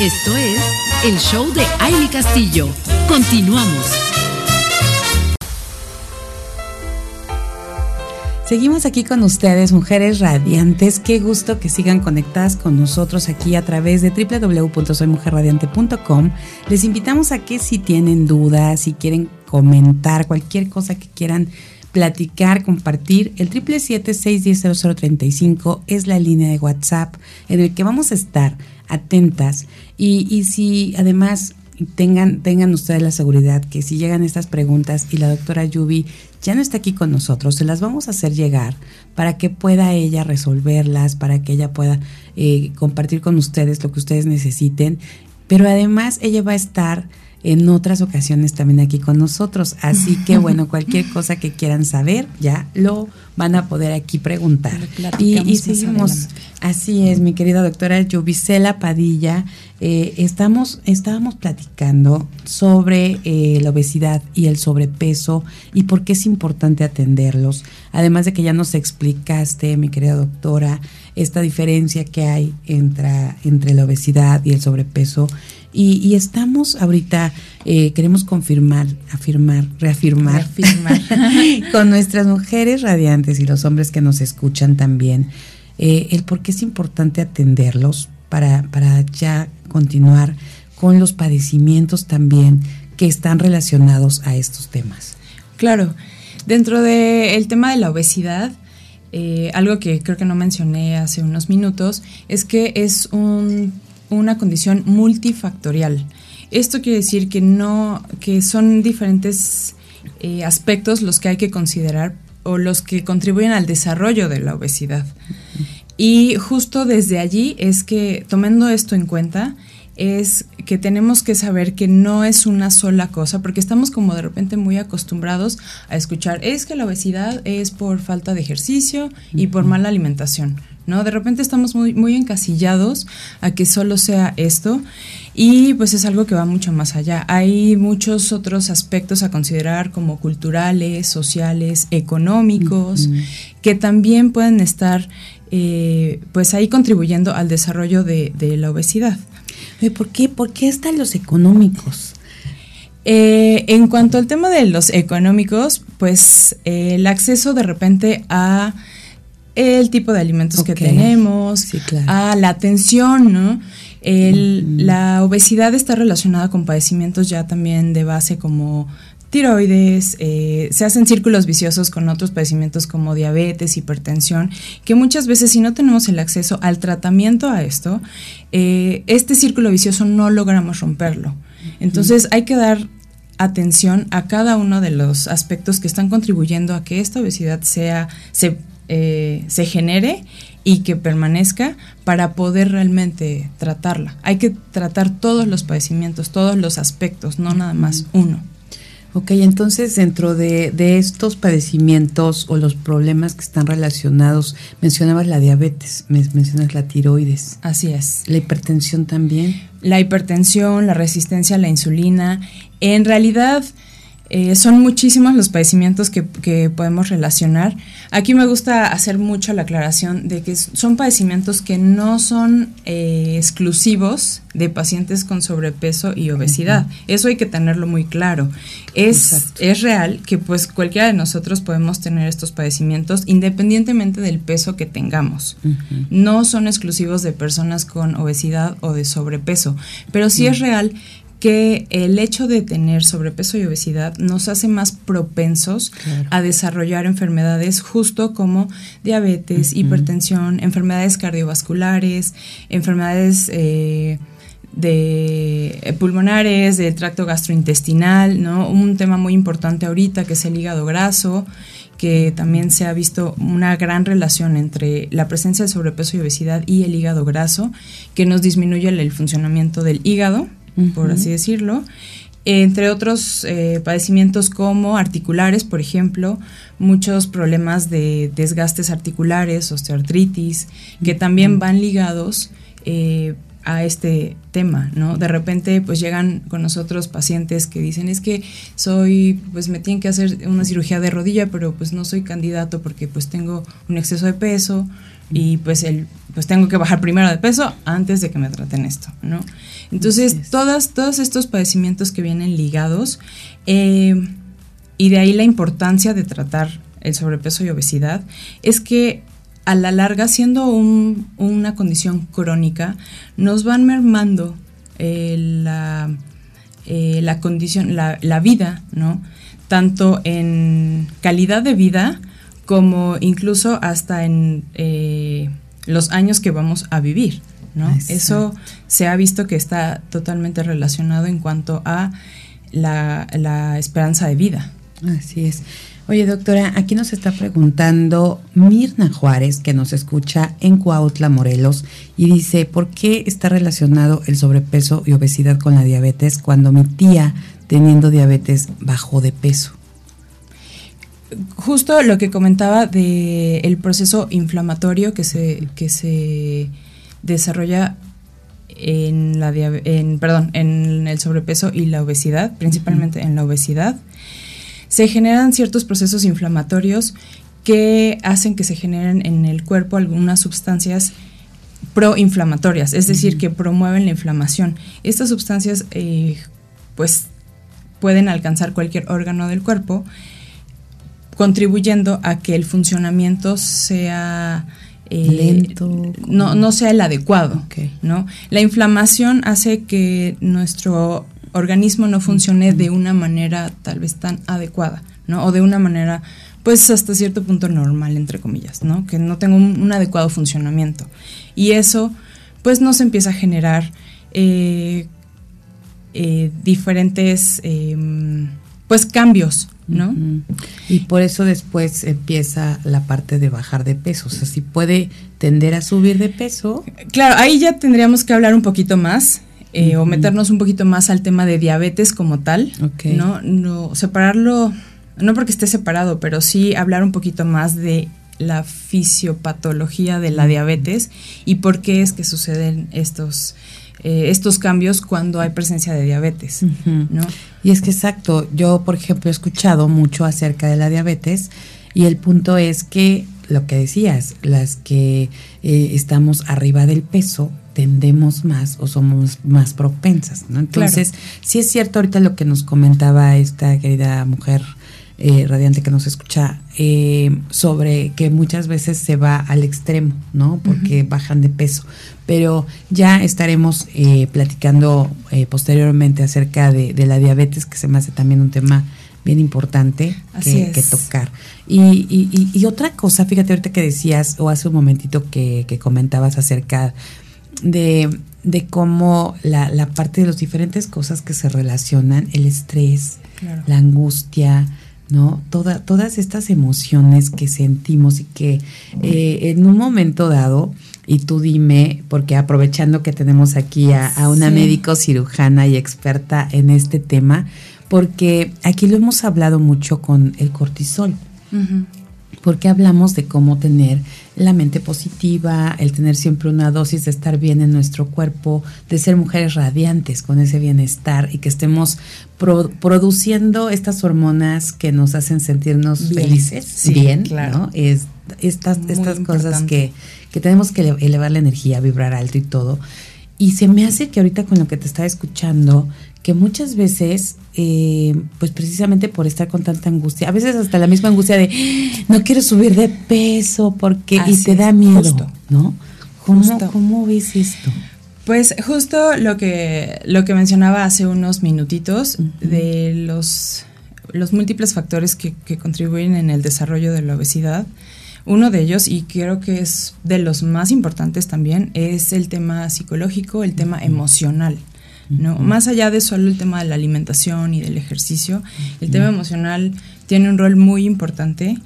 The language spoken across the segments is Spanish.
Esto es el show de Aile Castillo. Continuamos. Seguimos aquí con ustedes, mujeres radiantes. Qué gusto que sigan conectadas con nosotros aquí a través de www.soymujerradiante.com. Les invitamos a que si tienen dudas, si quieren comentar cualquier cosa que quieran platicar, compartir, el 777-610-0035 es la línea de WhatsApp en el que vamos a estar atentas. Y, y si además tengan, tengan ustedes la seguridad que si llegan estas preguntas y la doctora Yubi ya no está aquí con nosotros, se las vamos a hacer llegar para que pueda ella resolverlas, para que ella pueda eh, compartir con ustedes lo que ustedes necesiten, pero además ella va a estar en otras ocasiones también aquí con nosotros. Así que bueno, cualquier cosa que quieran saber, ya lo van a poder aquí preguntar. Y, y seguimos, así es, mi querida doctora Yubicela Padilla, eh, estamos, estábamos platicando sobre eh, la obesidad y el sobrepeso y por qué es importante atenderlos. Además de que ya nos explicaste, mi querida doctora, esta diferencia que hay entre, entre la obesidad y el sobrepeso. Y, estamos ahorita, eh, queremos confirmar, afirmar, reafirmar, con nuestras mujeres radiantes y los hombres que nos escuchan también, eh, el por qué es importante atenderlos para, para ya continuar con los padecimientos también que están relacionados a estos temas. Claro, dentro del tema de la obesidad, eh, algo que creo que no mencioné hace unos minutos es que es un una condición multifactorial. Esto quiere decir que no, que son diferentes eh, aspectos los que hay que considerar o los que contribuyen al desarrollo de la obesidad. Y justo desde allí es que, tomando esto en cuenta, es que tenemos que saber que no es una sola cosa, porque estamos como de repente muy acostumbrados a escuchar, es que la obesidad es por falta de ejercicio y por mala alimentación. ¿no? De repente estamos muy, muy encasillados a que solo sea esto y pues es algo que va mucho más allá. Hay muchos otros aspectos a considerar como culturales, sociales, económicos, que también pueden estar eh, pues ahí contribuyendo al desarrollo de, la obesidad. ¿Por qué? ¿Por qué están los económicos? Eh, en cuanto al tema de los económicos, pues eh, el acceso de repente a el tipo de alimentos que tenemos, a la atención, ¿no? La obesidad está relacionada con padecimientos ya también de base como tiroides, eh, se hacen círculos viciosos con otros padecimientos como diabetes, hipertensión, que muchas veces si no tenemos el acceso al tratamiento a esto, eh, este círculo vicioso no logramos romperlo. Entonces hay que dar atención a cada uno de los aspectos que están contribuyendo a que esta obesidad sea, se eh, se genere y que permanezca para poder realmente tratarla. Hay que tratar todos los padecimientos, todos los aspectos, no nada más uno. Ok, entonces dentro de, estos padecimientos o los problemas que están relacionados, mencionabas la diabetes, mencionas la tiroides. Así es. La hipertensión también. La hipertensión, la resistencia a la insulina. En realidad, eh, son muchísimos los padecimientos que, podemos relacionar. Aquí me gusta hacer mucho la aclaración de que son padecimientos que no son eh, exclusivos de pacientes con sobrepeso y obesidad. Eso hay que tenerlo muy claro. Es, es real que pues cualquiera de nosotros podemos tener estos padecimientos independientemente del peso que tengamos. No son exclusivos de personas con obesidad o de sobrepeso, pero sí es real que el hecho de tener sobrepeso y obesidad nos hace más propensos a desarrollar enfermedades justo como diabetes, hipertensión, enfermedades cardiovasculares, enfermedades eh, de pulmonares, del tracto gastrointestinal, ¿no? Un tema muy importante ahorita que es el hígado graso, que también se ha visto una gran relación entre la presencia de sobrepeso y obesidad y el hígado graso, que nos disminuye el funcionamiento del hígado por así decirlo. Entre otros eh, padecimientos como articulares, por ejemplo, muchos problemas de desgastes articulares, osteoartritis, que también van ligados eh, a este tema, ¿no? De repente pues llegan con nosotros pacientes que dicen es que soy, pues me tienen que hacer una cirugía de rodilla, pero pues no soy candidato porque pues tengo un exceso de peso, y pues el pues tengo que bajar primero de peso antes de que me traten esto, ¿no? Entonces, todas, todos estos padecimientos que vienen ligados, eh, y de ahí la importancia de tratar el sobrepeso y obesidad, es que a la larga, siendo una condición crónica, nos van mermando eh, la, eh, la, condición, la, la, vida, ¿no? Tanto en calidad de vida como incluso hasta en eh, los años que vamos a vivir, ¿no? Eso se ha visto que está totalmente relacionado en cuanto a la, la esperanza de vida. Así es. Oye, doctora, aquí nos está preguntando Mirna Juárez, que nos escucha en Cuautla, Morelos, y dice, ¿por qué está relacionado el sobrepeso y obesidad con la diabetes cuando mi tía, teniendo diabetes, bajó de peso? Justo lo que comentaba del el proceso inflamatorio que se, que se desarrolla en la en, perdón, en el sobrepeso y la obesidad, principalmente en la obesidad se generan ciertos procesos inflamatorios que hacen que se generen en el cuerpo algunas sustancias proinflamatorias, es decir, que promueven la inflamación. Estas sustancias, eh, pues, pueden alcanzar cualquier órgano del cuerpo, contribuyendo a que el funcionamiento sea eh, lento, no, no sea el adecuado. ¿no? La inflamación hace que nuestro organismo no funcione de una manera tal vez tan adecuada, ¿no? O de una manera, pues hasta cierto punto normal, entre comillas, ¿no? Que no tenga un, adecuado funcionamiento. Y eso, pues nos empieza a generar eh, eh, diferentes, em, pues cambios, ¿no? Y por eso después empieza la parte de bajar de peso. O sea, si puede tender a subir de peso. Claro, ahí ya tendríamos que hablar un poquito más eh, o meternos un poquito más al tema de diabetes como tal, ¿no? ¿no? Separarlo, no porque esté separado, pero sí hablar un poquito más de la fisiopatología de la diabetes y por qué es que suceden estos, eh, estos cambios cuando hay presencia de diabetes, ¿no? Y es que exacto, yo por ejemplo he escuchado mucho acerca de la diabetes y el punto es que lo que decías, las que eh, estamos arriba del peso, tendemos más o somos más propensas, ¿no? Entonces, sí es cierto ahorita lo que nos comentaba esta querida mujer eh, radiante que nos escucha eh, sobre que muchas veces se va al extremo, ¿no? Porque bajan de peso. Pero ya estaremos eh, platicando posteriormente acerca de, la diabetes, que se me hace también un tema bien importante que, tocar. Y, y, otra cosa, fíjate ahorita que decías, o hace un momentito que, que comentabas acerca de, de cómo la, la, parte de las diferentes cosas que se relacionan, el estrés, la angustia, ¿no? Toda, todas estas emociones que sentimos y que eh, en un momento dado, y tú dime, porque aprovechando que tenemos aquí a, una médico cirujana y experta en este tema, porque aquí lo hemos hablado mucho con el cortisol porque hablamos de cómo tener la mente positiva, el tener siempre una dosis de estar bien en nuestro cuerpo, de ser mujeres radiantes con ese bienestar y que estemos produciendo estas hormonas que nos hacen sentirnos felices, bien, ¿no? Es, estas estas cosas que, que tenemos que elevar la energía, vibrar alto y todo. Y se me hace que ahorita con lo que te estaba escuchando, que muchas veces, eh, pues precisamente por estar con tanta angustia, a veces hasta la misma angustia de no quiero subir de peso porque y te da miedo, ¿no? ¿Cómo, ¿Cómo, ves esto? Pues justo lo que, lo que mencionaba hace unos minutitos de los, los múltiples factores que, que contribuyen en el desarrollo de la obesidad. Uno de ellos, y creo que es de los más importantes también, es el tema psicológico, el tema emocional. ¿No? Más allá de solo el tema de la alimentación y del ejercicio, el tema emocional tiene un rol muy importante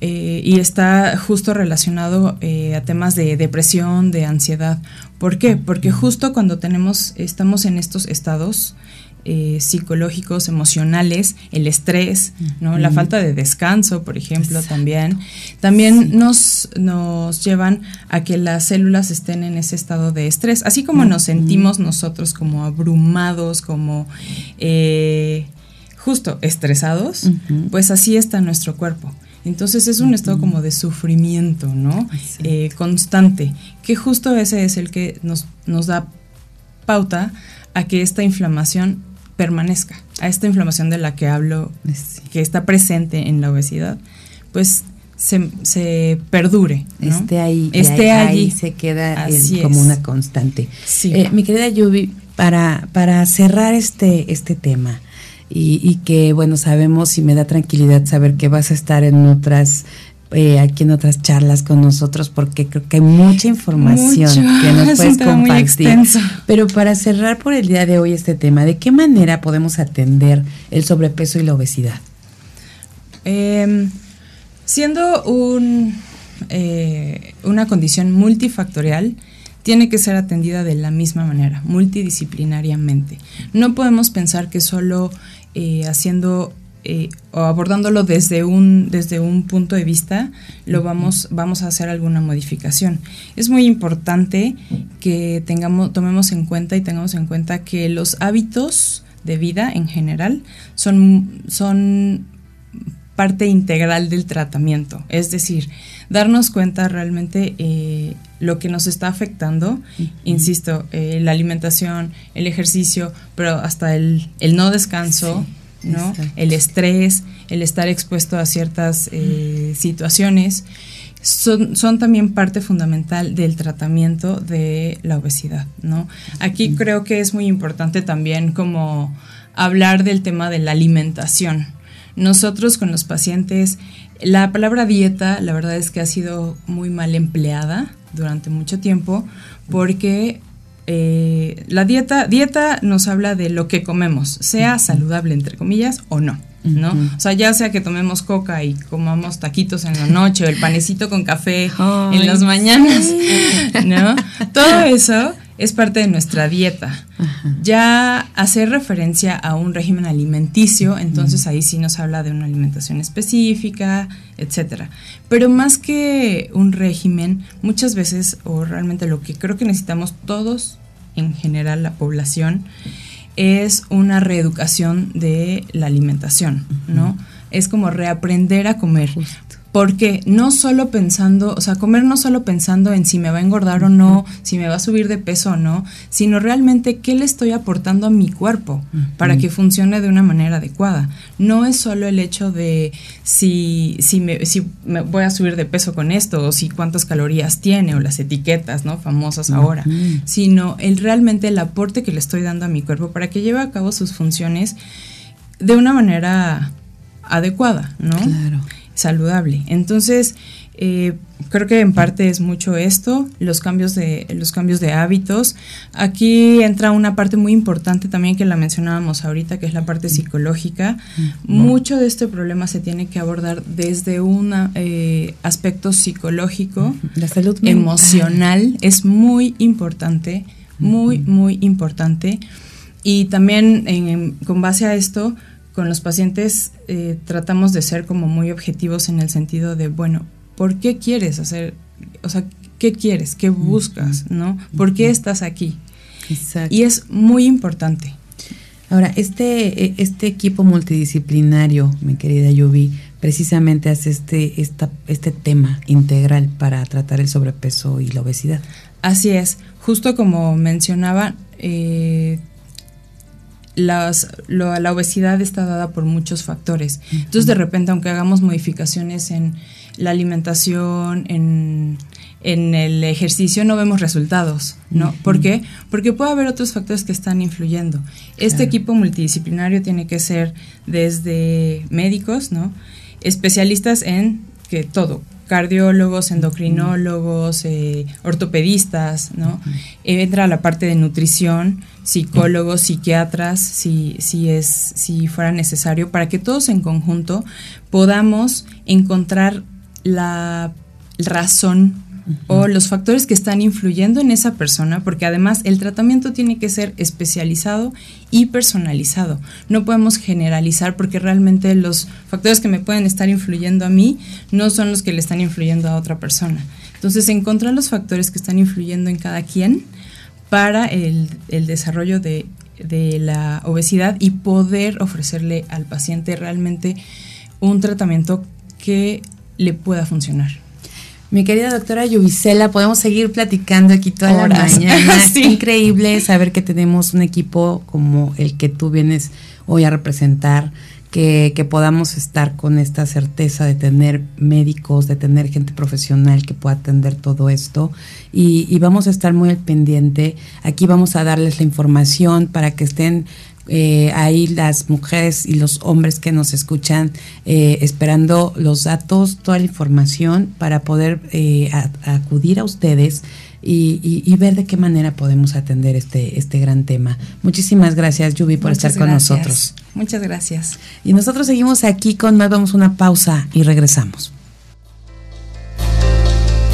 eh, y está justo relacionado eh, a temas de depresión, de ansiedad. ¿Por qué? Porque justo cuando tenemos, estamos en estos estados, eh, psicológicos, emocionales, el estrés, ¿no? La falta de descanso, por ejemplo, también. También nos, nos llevan a que las células estén en ese estado de estrés, así como nos sentimos nosotros como abrumados, como eh, justo estresados, pues así está nuestro cuerpo. Entonces es un estado como de sufrimiento, ¿no? Eh, constante, que justo ese es el que nos, nos da pauta a que esta inflamación permanezca, a esta inflamación de la que hablo, que está presente en la obesidad, pues se, perdure. Esté ahí, esté ahí, se queda como una constante. Eh, mi querida Yubi, para, para cerrar este, este tema, y, que bueno, sabemos y me da tranquilidad saber que vas a estar en otras eh, aquí en otras charlas con nosotros porque creo que hay mucha información que nos puedes compartir. Pero para cerrar por el día de hoy este tema, ¿de qué manera podemos atender el sobrepeso y la obesidad? Em, siendo un, eh, una condición multifactorial, tiene que ser atendida de la misma manera, multidisciplinariamente. No podemos pensar que solo eh, haciendo eh, o abordándolo desde un, desde un punto de vista, lo vamos, vamos a hacer alguna modificación. Es muy importante que tengamos, tomemos en cuenta y tengamos en cuenta que los hábitos de vida en general son, son parte integral del tratamiento. Es decir, darnos cuenta realmente eh, lo que nos está afectando, insisto, eh, la alimentación, el ejercicio, pero hasta el, no descanso, ¿no? El estrés, el estar expuesto a ciertas eh, situaciones. Son, son, también parte fundamental del tratamiento de la obesidad, ¿no? Aquí creo que es muy importante también como hablar del tema de la alimentación. Nosotros con los pacientes la palabra dieta, la verdad es que ha sido muy mal empleada durante mucho tiempo porque eh, la dieta, dieta nos habla de lo que comemos, sea saludable entre comillas o no. ¿no? O sea, ya sea que tomemos coca y comamos taquitos en la noche o el panecito con café en las mañanas, ¿no? Todo eso es parte de nuestra dieta. Ya hacer referencia a un régimen alimenticio, entonces ahí sí nos habla de una alimentación específica, etcétera. Pero más que un régimen, muchas veces, o realmente lo que creo que necesitamos todos, en general la población, es una reeducación de la alimentación, ¿no? Es como reaprender a comer. Porque no solo pensando, o sea, comer no solo pensando en si me va a engordar o no, si me va a subir de peso o no, sino realmente qué le estoy aportando a mi cuerpo para que funcione de una manera adecuada. No es solo el hecho de si, si, me, si me voy a subir de peso con esto o si cuántas calorías tiene o las etiquetas, ¿no? Famosas ahora, sino el realmente el aporte que le estoy dando a mi cuerpo para que lleve a cabo sus funciones de una manera adecuada, ¿no? Claro saludable. Entonces, eh, creo que en parte es mucho esto, los cambios de los cambios de hábitos. Aquí entra una parte muy importante también que la mencionábamos ahorita, que es la parte psicológica. Mucho de este problema se tiene que abordar desde un eh, aspecto psicológico, la salud emocional es muy importante, muy muy importante. Y también con base a esto con los pacientes eh, tratamos de ser como muy objetivos en el sentido de, bueno, ¿por qué quieres hacer? O sea, ¿qué quieres? ¿Qué buscas? ¿No? ¿Por qué estás aquí? Exacto. Y es muy importante. Ahora, este, e, este equipo multidisciplinario, mi querida Yubi, precisamente hace este, esta, este tema integral para tratar el sobrepeso y la obesidad. Así es. Justo como mencionaba, eh, las, la obesidad está dada por muchos factores. Entonces, de repente, aunque hagamos modificaciones en la alimentación, en, el ejercicio, no vemos resultados, ¿no? ¿Por qué? Porque puede haber otros factores que están influyendo. Este equipo multidisciplinario tiene que ser desde médicos, ¿no? Especialistas en que todo, cardiólogos, endocrinólogos, eh, ortopedistas, ¿no? Entra la parte de nutrición, psicólogos, psiquiatras, si, si, es, si fuera necesario, para que todos en conjunto podamos encontrar la razón o los factores que están influyendo en esa persona, porque además el tratamiento tiene que ser especializado y personalizado. No podemos generalizar porque realmente los factores que me pueden estar influyendo a mí no son los que le están influyendo a otra persona. Entonces, encontrar los factores que están influyendo en cada quien para el, desarrollo de, de la obesidad y poder ofrecerle al paciente realmente un tratamiento que le pueda funcionar. Mi querida doctora Yubicela, podemos seguir platicando aquí toda la mañana. sí. increíble saber que tenemos un equipo como el que tú vienes hoy a representar, que, que, podamos estar con esta certeza de tener médicos, de tener gente profesional que pueda atender todo esto. Y, y vamos a estar muy al pendiente. Aquí vamos a darles la información para que estén eh, ahí las mujeres y los hombres que nos escuchan eh, esperando los datos, toda la información para poder eh, acudir a ustedes y, ver de qué manera podemos atender este, este gran tema. Muchísimas gracias, Yubi, por estar con nosotros. Muchas gracias. Y nosotros seguimos aquí con más, vamos a una pausa y regresamos.